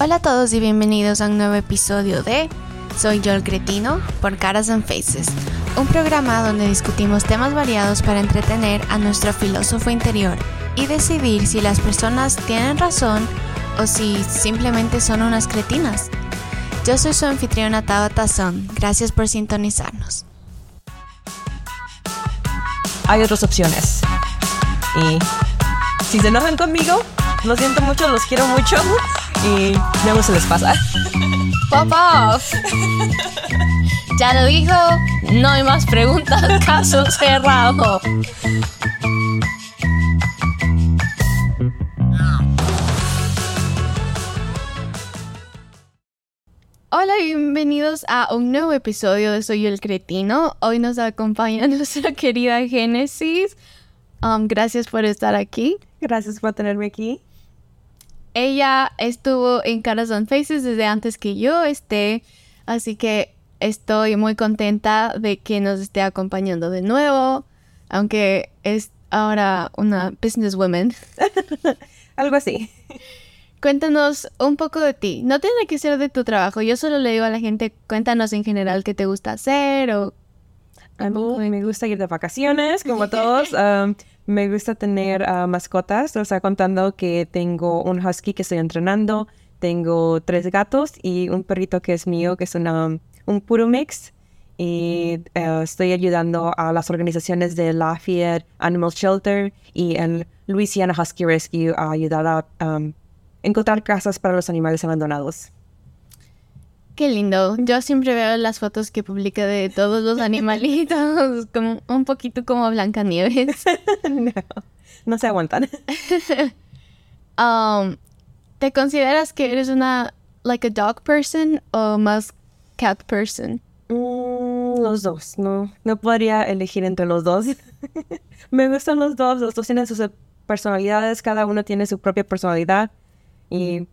Hola a todos y bienvenidos a un nuevo episodio de Soy yo el cretino por Caras and Faces, un programa donde discutimos temas variados para entretener a nuestro filósofo interior y decidir si las personas tienen razón o si simplemente son unas cretinas. Yo soy su anfitriona Tabata Son, gracias por sintonizarnos. Hay otras opciones. Y si se enojan conmigo, lo siento mucho, los quiero mucho y luego se les pasa. Pop off. Ya lo dijo, no hay más preguntas, caso cerrado. Hola, bienvenidos a un nuevo episodio de Soy el Cretino. Hoy nos acompaña nuestra querida Génesis. Um, gracias por estar aquí. Gracias por tenerme aquí. Ella estuvo en Caras on Faces desde antes que yo esté, así que estoy muy contenta de que nos esté acompañando de nuevo, aunque es ahora una businesswoman. Algo así. Cuéntanos un poco de ti. No tiene que ser de tu trabajo. Yo solo le digo a la gente, cuéntanos en general qué te gusta hacer o... A mí me gusta ir de vacaciones, como todos. Um, me gusta tener uh, mascotas. O sea, contando que tengo un husky que estoy entrenando, tengo tres gatos y un perrito que es mío, que es una, un puro mix. Y uh, estoy ayudando a las organizaciones de Lafayette Animal Shelter y el Louisiana Husky Rescue a ayudar a um, encontrar casas para los animales abandonados. Qué lindo. Yo siempre veo las fotos que publica de todos los animalitos, como un poquito como Blancanieves. no, no se aguantan. um, ¿Te consideras que eres una like a dog person o más cat person? Mm, los dos. No, no podría elegir entre los dos. Me gustan los dos. Los dos tienen sus personalidades. Cada uno tiene su propia personalidad y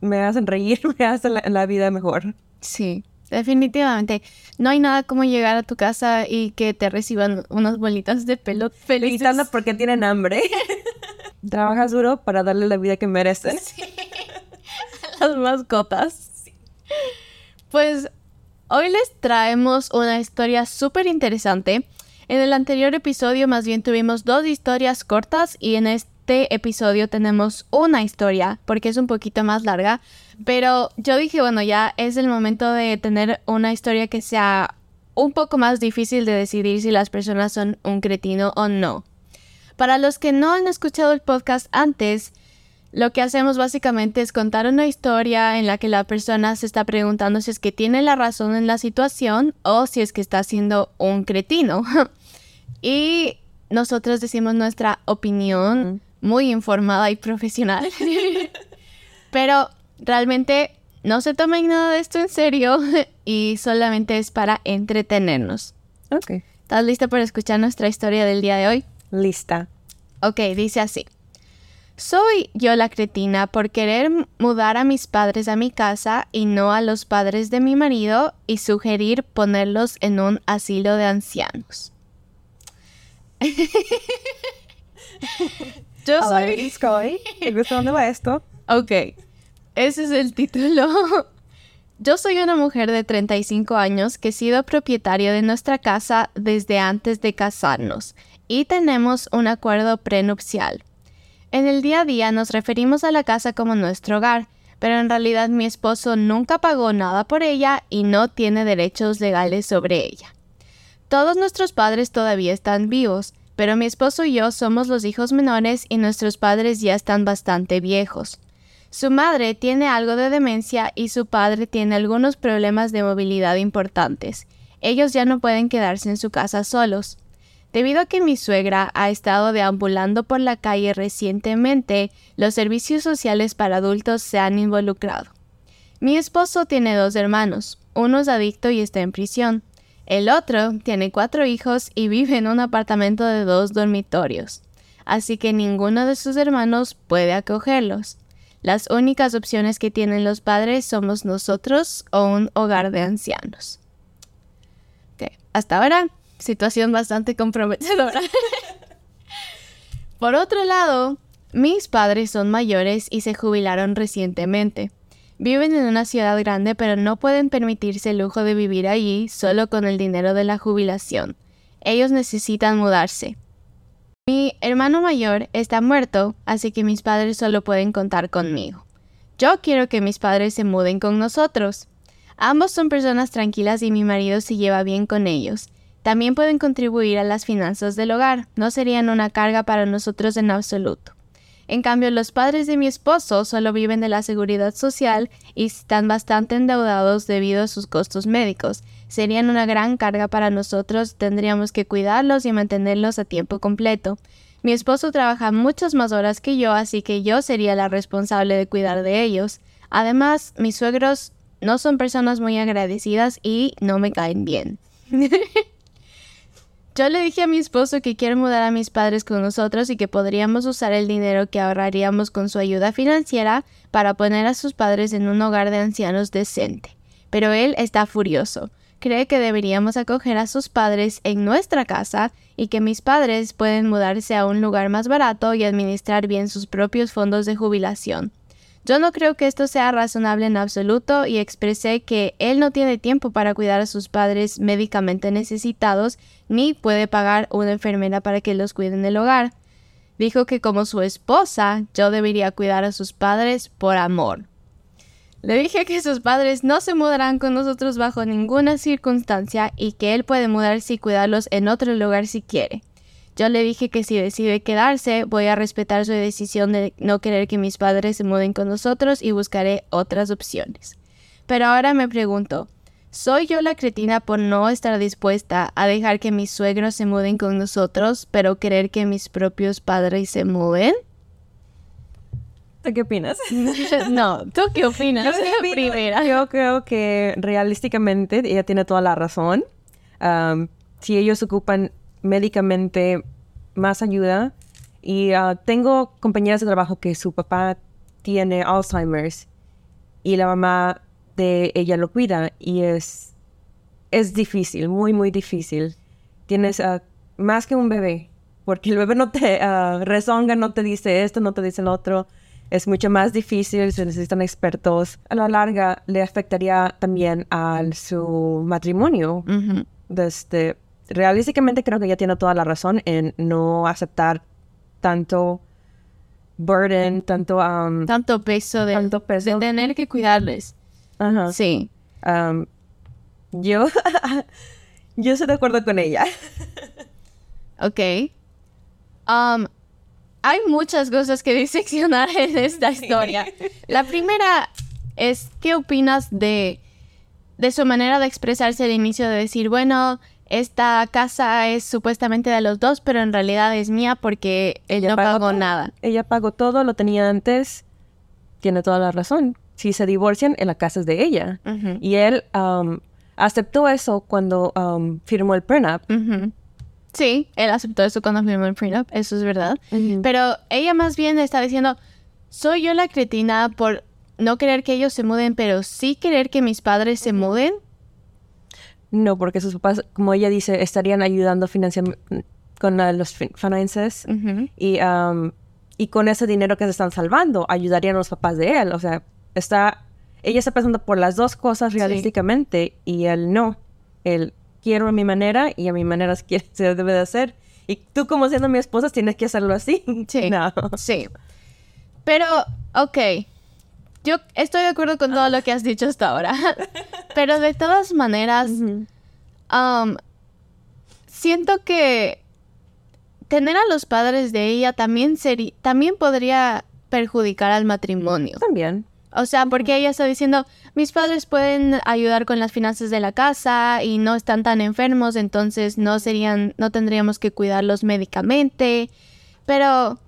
me hacen reír, me hacen la, vida mejor. Sí, definitivamente. No hay nada como llegar a tu casa y que te reciban unas bolitas de pelo felices. Gritando porque tienen hambre. Trabajas duro para darle la vida que merecen. Sí. Las mascotas. Pues hoy les traemos una historia súper interesante. En el anterior episodio más bien tuvimos dos historias cortas y en este este episodio tenemos una historia porque es un poquito más larga, pero yo dije, bueno, ya es el momento de tener una historia que sea un poco más difícil de decidir si las personas son un cretino o no. Para los que no han escuchado el podcast antes, lo que hacemos básicamente es contar una historia en la que la persona se está preguntando si es que tiene la razón en la situación o si es que está siendo un cretino. y nosotros decimos nuestra opinión muy informada y profesional. Pero realmente no se tomen nada de esto en serio y solamente es para entretenernos. Ok. ¿Estás lista para escuchar nuestra historia del día de hoy? Lista. Ok, dice así. Soy yo la cretina por querer mudar a mis padres a mi casa y no a los padres de mi marido y sugerir ponerlos en un asilo de ancianos. Yo soy... ¿Me gusta dónde va esto? Ok, ese es el título. Yo soy una mujer de 35 años que he sido propietaria de nuestra casa desde antes de casarnos y tenemos un acuerdo prenupcial. En el día a día nos referimos a la casa como nuestro hogar, pero en realidad mi esposo nunca pagó nada por ella y no tiene derechos legales sobre ella. Todos nuestros padres todavía están vivos, pero mi esposo y yo somos los hijos menores y nuestros padres ya están bastante viejos. Su madre tiene algo de demencia y su padre tiene algunos problemas de movilidad importantes. Ellos ya no pueden quedarse en su casa solos. Debido a que mi suegra ha estado deambulando por la calle recientemente, los servicios sociales para adultos se han involucrado. Mi esposo tiene dos hermanos, uno es adicto y está en prisión. El otro tiene cuatro hijos y vive en un apartamento de dos dormitorios, así que ninguno de sus hermanos puede acogerlos. Las únicas opciones que tienen los padres somos nosotros o un hogar de ancianos. Ok, Hasta ahora, situación bastante comprometedora. Por otro lado, mis padres son mayores y se jubilaron recientemente. Viven en una ciudad grande pero no pueden permitirse el lujo de vivir allí solo con el dinero de la jubilación. Ellos necesitan mudarse. Mi hermano mayor está muerto, así que mis padres solo pueden contar conmigo. Yo quiero que mis padres se muden con nosotros. Ambos son personas tranquilas y mi marido se lleva bien con ellos. También pueden contribuir a las finanzas del hogar, no serían una carga para nosotros en absoluto. En cambio, los padres de mi esposo solo viven de la seguridad social y están bastante endeudados debido a sus costos médicos. Serían una gran carga para nosotros, tendríamos que cuidarlos y mantenerlos a tiempo completo. Mi esposo trabaja muchas más horas que yo, así que yo sería la responsable de cuidar de ellos. Además, mis suegros no son personas muy agradecidas y no me caen bien. Yo le dije a mi esposo que quiero mudar a mis padres con nosotros y que podríamos usar el dinero que ahorraríamos con su ayuda financiera para poner a sus padres en un hogar de ancianos decente. Pero él está furioso. Cree que deberíamos acoger a sus padres en nuestra casa y que mis padres pueden mudarse a un lugar más barato y administrar bien sus propios fondos de jubilación. Yo no creo que esto sea razonable en absoluto y expresé que él no tiene tiempo para cuidar a sus padres médicamente necesitados ni puede pagar una enfermera para que los cuide en el hogar. Dijo que como su esposa yo debería cuidar a sus padres por amor. Le dije que sus padres no se mudarán con nosotros bajo ninguna circunstancia y que él puede mudarse y cuidarlos en otro lugar si quiere. Yo le dije que si decide quedarse, voy a respetar su decisión de no querer que mis padres se muden con nosotros y buscaré otras opciones. Pero ahora me pregunto, ¿soy yo la cretina por no estar dispuesta a dejar que mis suegros se muden con nosotros, pero querer que mis propios padres se muden? ¿Tú qué opinas? no, ¿tú qué opinas? Yo, Primera. yo creo que realísticamente ella tiene toda la razón. si ellos ocupan médicamente más ayuda. Y ah, tengo compañeras de trabajo que su papá tiene Alzheimer's y la mamá de ella lo cuida y es, es difícil, muy, muy difícil. Tienes ah, más que un bebé, porque el bebé no te uh, rezonga, no te dice esto, no te dice lo otro. Es mucho más difícil, se necesitan expertos. A la larga le afectaría también a su matrimonio. Desde, realísticamente creo que ella tiene toda la razón en no aceptar tanto burden, tanto... Um, tanto peso de, tanto peso. de tener que cuidarles. Ajá. Sí. Um, yo, yo estoy de acuerdo con ella. ok. Um, hay muchas cosas que diseccionar en esta historia. La primera es, ¿qué opinas de, de su manera de expresarse al inicio de decir, bueno, esta casa es supuestamente de los dos, pero en realidad es mía porque ella no pagó, nada. Ella pagó todo, lo tenía antes. Tiene toda la razón. Si se divorcian, en la casa es de ella. Y él um, aceptó eso cuando um, firmó el prenup. Sí, él aceptó eso cuando firmó el prenup, eso es verdad. Pero ella más bien está diciendo, soy yo la cretina por no querer que ellos se muden, pero sí querer que mis padres se muden. No, porque sus papás, como ella dice, estarían ayudando con los finances y, um, y con ese dinero que se están salvando ayudarían a los papás de él. O sea, está, ella está pensando por las dos cosas realísticamente y él no. Él quiero a mi manera y a mi manera se debe de hacer. Y tú como siendo mi esposa tienes que hacerlo así. Sí. No. Sí. Pero, ok, yo estoy de acuerdo con todo lo que has dicho hasta ahora. Pero de todas maneras, um, siento que tener a los padres de ella también sería, también podría perjudicar al matrimonio. También. O sea, porque ella está diciendo, mis padres pueden ayudar con las finanzas de la casa y no están tan enfermos, entonces no serían, no tendríamos que cuidarlos médicamente. Pero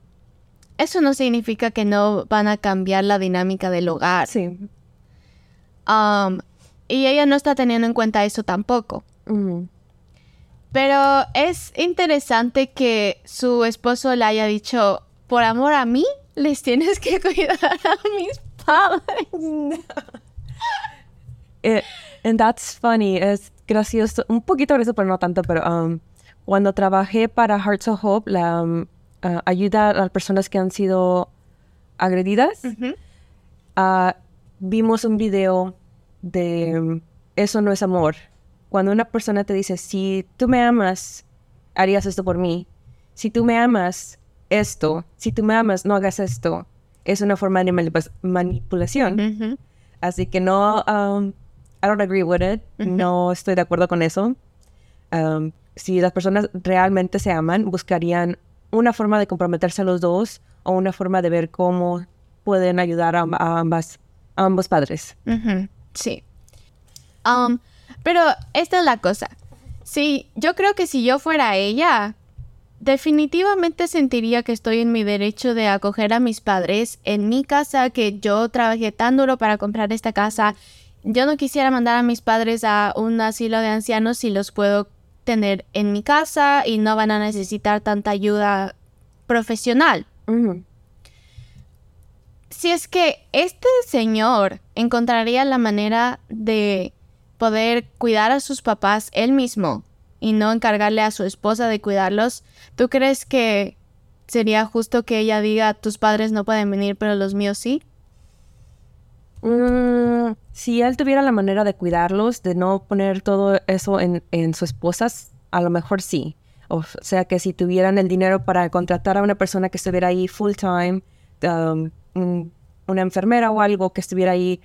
eso no significa que no van a cambiar la dinámica del hogar. Sí. Um, y ella no está teniendo en cuenta eso tampoco. Pero es interesante que su esposo le haya dicho, por amor a mí, les tienes que cuidar a mis padres. Eh, and that's funny. Es gracioso. Un poquito gracioso, pero no tanto. Pero um, cuando trabajé para Hearts of Hope, la um, uh, ayuda a las personas que han sido agredidas, uh, vimos un video de Eso no es amor. Cuando una persona te dice, si tú me amas, harías esto por mí. Si tú me amas, esto. Si tú me amas, no hagas esto. Es una forma de manip- manipulación. Así que no, um, I don't agree with it. No estoy de acuerdo con eso. Um, si las personas realmente se aman, buscarían una forma de comprometerse a los dos o una forma de ver cómo pueden ayudar a, ambas, a ambos padres. Sí. Um, pero esta es la cosa. Sí, yo creo que si yo fuera ella, definitivamente sentiría que estoy en mi derecho de acoger a mis padres en mi casa, que yo trabajé tan duro para comprar esta casa. Yo no quisiera mandar a mis padres a un asilo de ancianos si los puedo tener en mi casa y no van a necesitar tanta ayuda profesional. si es que este señor encontraría la manera de poder cuidar a sus papás él mismo y no encargarle a su esposa de cuidarlos, ¿tú crees que sería justo que ella diga tus padres no pueden venir pero los míos sí? Mm, si él tuviera la manera de cuidarlos, de no poner todo eso en, en sus esposas, a lo mejor sí. O sea que si tuvieran el dinero para contratar a una persona que estuviera ahí full time, um, un- una enfermera o algo que estuviera ahí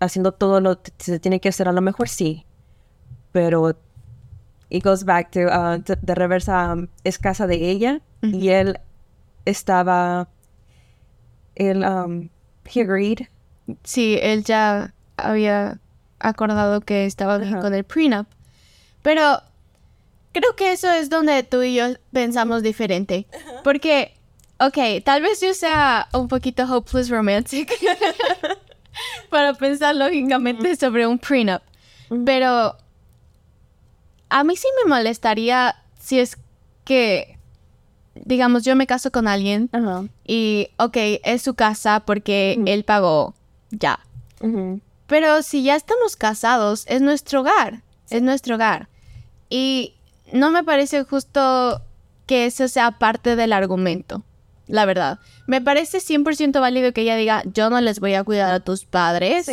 haciendo todo lo que se tiene que hacer, a lo mejor sí. Pero it goes back to, uh, de, de reversa, um, es casa de ella y él estaba, él, um, he agreed Sí, él ya había acordado que estaba bien con el prenup. Pero creo que eso es donde tú y yo pensamos diferente. Porque, ok, tal vez yo sea un poquito hopeless romantic para pensar lógicamente sobre un prenup. Pero a mí sí me molestaría si es que, digamos, yo me caso con alguien y, ok, es su casa porque él pagó, ya. Pero si ya estamos casados, es nuestro hogar, es nuestro hogar. Y no me parece justo que eso sea parte del argumento, la verdad. Me parece 100% válido que ella diga, yo no les voy a cuidar a tus padres.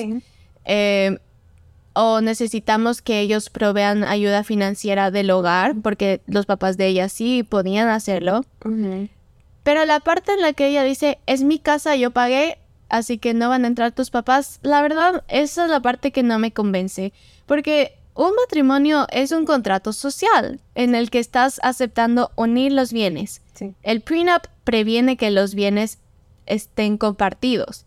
eh, o necesitamos que ellos provean ayuda financiera del hogar, porque los papás de ella sí podían hacerlo. Pero la parte en la que ella dice, es mi casa, yo pagué, así que no van a entrar tus papás, la verdad, esa es la parte que no me convence. Porque un matrimonio es un contrato social en el que estás aceptando unir los bienes. Sí. El prenup previene que los bienes estén compartidos.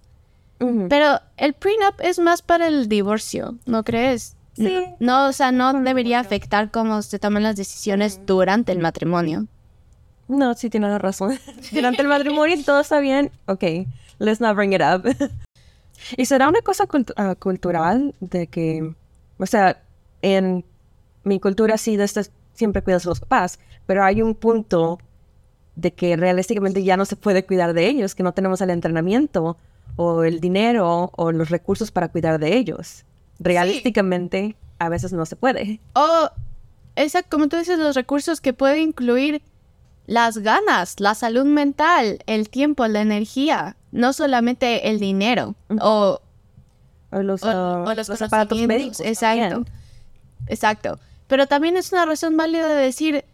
Pero el prenup es más para el divorcio, ¿no crees? Sí. No, o sea, no debería afectar cómo se toman las decisiones durante el matrimonio. No, sí tienes razón. Durante el matrimonio todo está bien. Ok, let's not bring it up. y será una cosa cult- ah, cultural de que, o sea, en mi cultura sí, de estas siempre cuidas a los papás, pero hay un punto de que realísticamente ya no se puede cuidar de ellos, que no tenemos el entrenamiento o el dinero o los recursos para cuidar de ellos. Realísticamente a veces no se puede. O, esa, como tú dices, los recursos que puede incluir las ganas, la salud mental, el tiempo, la energía, no solamente el dinero o, O los, o- ah, o los, aparatos conocimientos. médicos. Exacto. también. Exacto. Pero también es una razón válida de decir,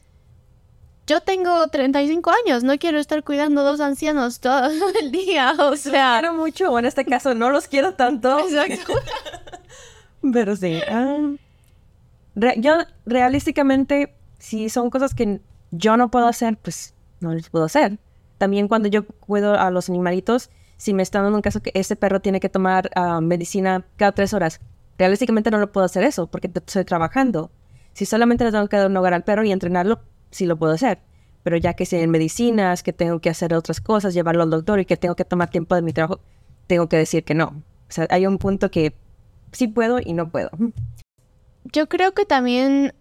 yo tengo 35 años, no quiero estar cuidando dos ancianos todo el día, o sea... quiero mucho, o en este caso no los quiero tanto. Exacto. Pero sí. ah, re- yo, realísticamente, si son cosas que yo no puedo hacer, pues no les puedo hacer. También cuando yo cuido a los animalitos, si me están dando un caso que ese perro tiene que tomar ah, medicina cada tres horas, realísticamente no lo puedo hacer eso porque estoy trabajando. Si solamente le tengo que dar un hogar al perro y entrenarlo, sí lo puedo hacer. Pero ya que en medicinas, que tengo que hacer otras cosas, llevarlo al doctor y que tengo que tomar tiempo de mi trabajo, tengo que decir que no. O sea, hay un punto que sí puedo y no puedo. Yo creo que también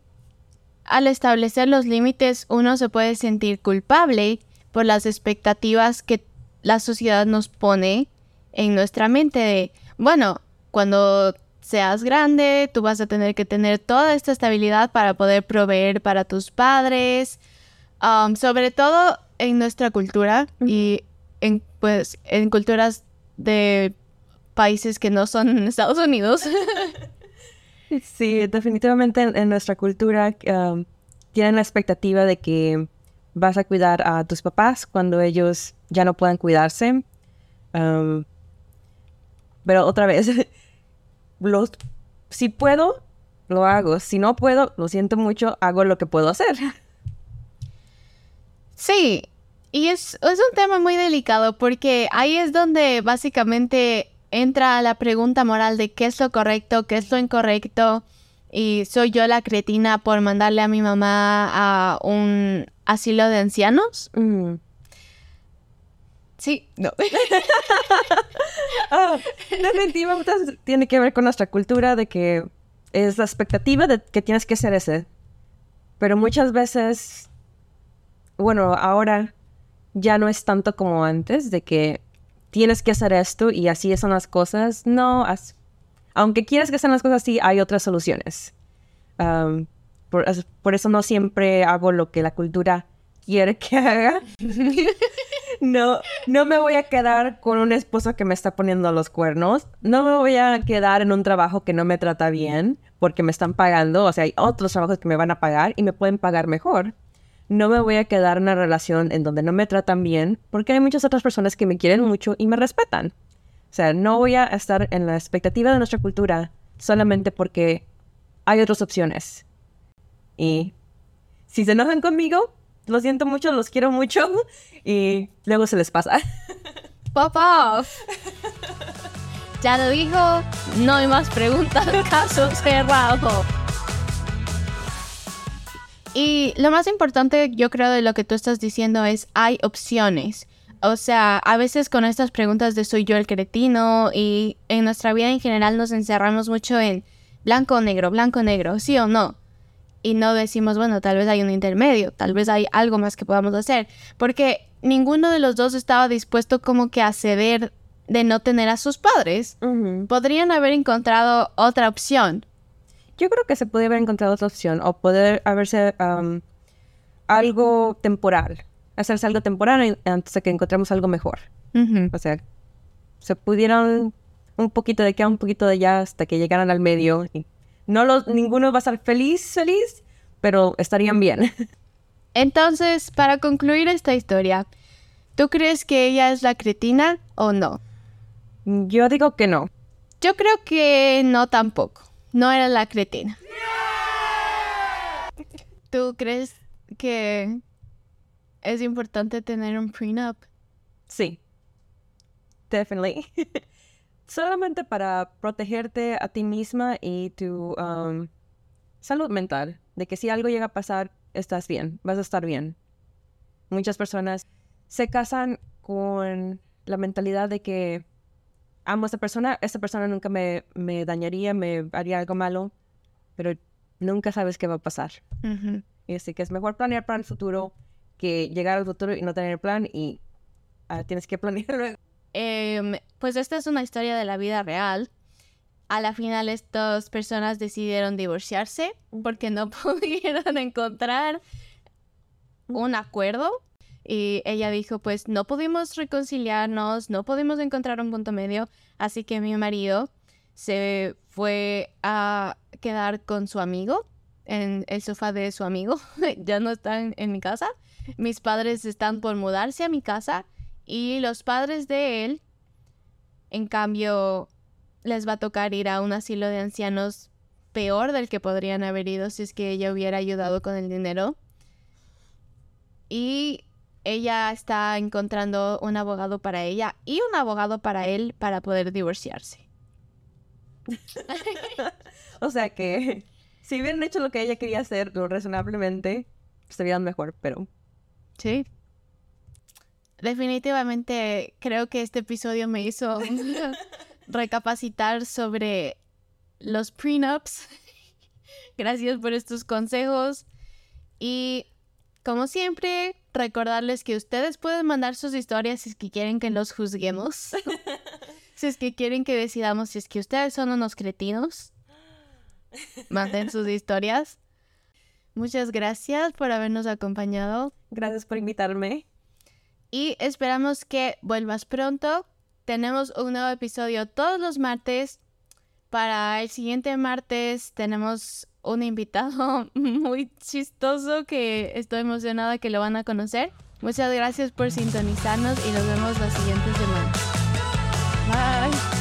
al establecer los límites uno se puede sentir culpable por las expectativas que la sociedad nos pone en nuestra mente de, bueno, cuando seas grande, tú vas a tener que tener toda esta estabilidad para poder proveer para tus padres, um, sobre todo en nuestra cultura y en, pues, en culturas de países que no son Estados Unidos. sí, definitivamente en, nuestra cultura um, tienen la expectativa de que vas a cuidar a tus papás cuando ellos ya no puedan cuidarse. Um, pero otra vez, los, si puedo, lo hago. Si no puedo, lo siento mucho, hago lo que puedo hacer. Sí, y es, es un tema muy delicado porque ahí es donde básicamente entra la pregunta moral de qué es lo correcto, qué es lo incorrecto. Y soy yo la cretina por mandarle a mi mamá a un asilo de ancianos. Mm. Sí, no. Ah, definitivamente tiene que ver con nuestra cultura de que es la expectativa de que tienes que ser ese. Pero muchas veces, bueno, ahora ya no es tanto como antes de que tienes que hacer esto y así son las cosas. No, aunque quieras que sean las cosas así, hay otras soluciones. por, eso no siempre hago lo que la cultura quiere que haga. no, no me voy a quedar con un esposo que me está poniendo los cuernos. No me voy a quedar en un trabajo que no me trata bien porque me están pagando. O sea, hay otros trabajos que me van a pagar y me pueden pagar mejor no me voy a quedar en una relación en donde no me tratan bien, porque hay muchas otras personas que me quieren mucho y me respetan. O sea, no voy a estar en la expectativa de nuestra cultura solamente porque hay otras opciones. Y si se enojan conmigo, lo siento mucho, los quiero mucho y luego se les pasa. Pop off. Ya lo dijo, no hay más preguntas, caso cerrado. Y lo más importante, yo creo, de lo que tú estás diciendo es, hay opciones. O sea, a veces con estas preguntas de soy yo el cretino y en nuestra vida en general nos encerramos mucho en blanco o negro, blanco o negro, sí o no. Y no decimos, bueno, tal vez hay un intermedio, tal vez hay algo más que podamos hacer. Porque ninguno de los dos estaba dispuesto como que a ceder de no tener a sus padres. Podrían haber encontrado otra opción. Yo creo que se podría haber encontrado otra opción o poder haberse algo temporal, hacerse algo temporal antes de que encontremos algo mejor. O sea, se pudieron un poquito de acá, un poquito de allá hasta que llegaran al medio. Y no los, ninguno va a estar feliz, feliz, pero estarían bien. Entonces, para concluir esta historia, ¿tú crees que ella es la cretina o no? Yo digo que no. Yo creo que no tampoco no era la cretina. ¿Tú crees que es importante tener un prenup? Sí. Definitely. Solamente para protegerte a ti misma y tu um, salud mental. De que si algo llega a pasar, estás bien, vas a estar bien. Muchas personas se casan con la mentalidad de que amo a esta persona, esta persona nunca me, me dañaría, me haría algo malo, pero nunca sabes qué va a pasar. Y así que es mejor planear para el futuro que llegar al futuro y no tener plan y ah, tienes que planear luego. Em, pues esta es una historia de la vida real. A la final estas personas decidieron divorciarse porque no pudieron encontrar un acuerdo y ella dijo, pues no pudimos reconciliarnos, no pudimos encontrar un punto medio, así que mi marido se fue a quedar con su amigo en el sofá de su amigo, ya no están en mi casa. Mis padres están por mudarse a mi casa y los padres de él, en cambio, les va a tocar ir a un asilo de ancianos peor del que podrían haber ido si es que ella hubiera ayudado con el dinero. Y ella está encontrando un abogado para ella y un abogado para él para poder divorciarse. o sea que si hubieran hecho lo que ella quería hacer, lo razonablemente, estarían mejor, pero... Sí. Definitivamente creo que este episodio me hizo recapacitar sobre los prenups. Gracias por estos consejos. Y como siempre, recordarles que ustedes pueden mandar sus historias si es que quieren que los juzguemos. si es que quieren que decidamos si es que ustedes son unos cretinos. Manden sus historias. Muchas gracias por habernos acompañado. Gracias por invitarme. Y esperamos que vuelvas pronto. Tenemos un nuevo episodio todos los martes. Para el siguiente martes tenemos un invitado muy chistoso que estoy emocionada que lo van a conocer. Muchas gracias por sintonizarnos y nos vemos la siguiente semana. Bye.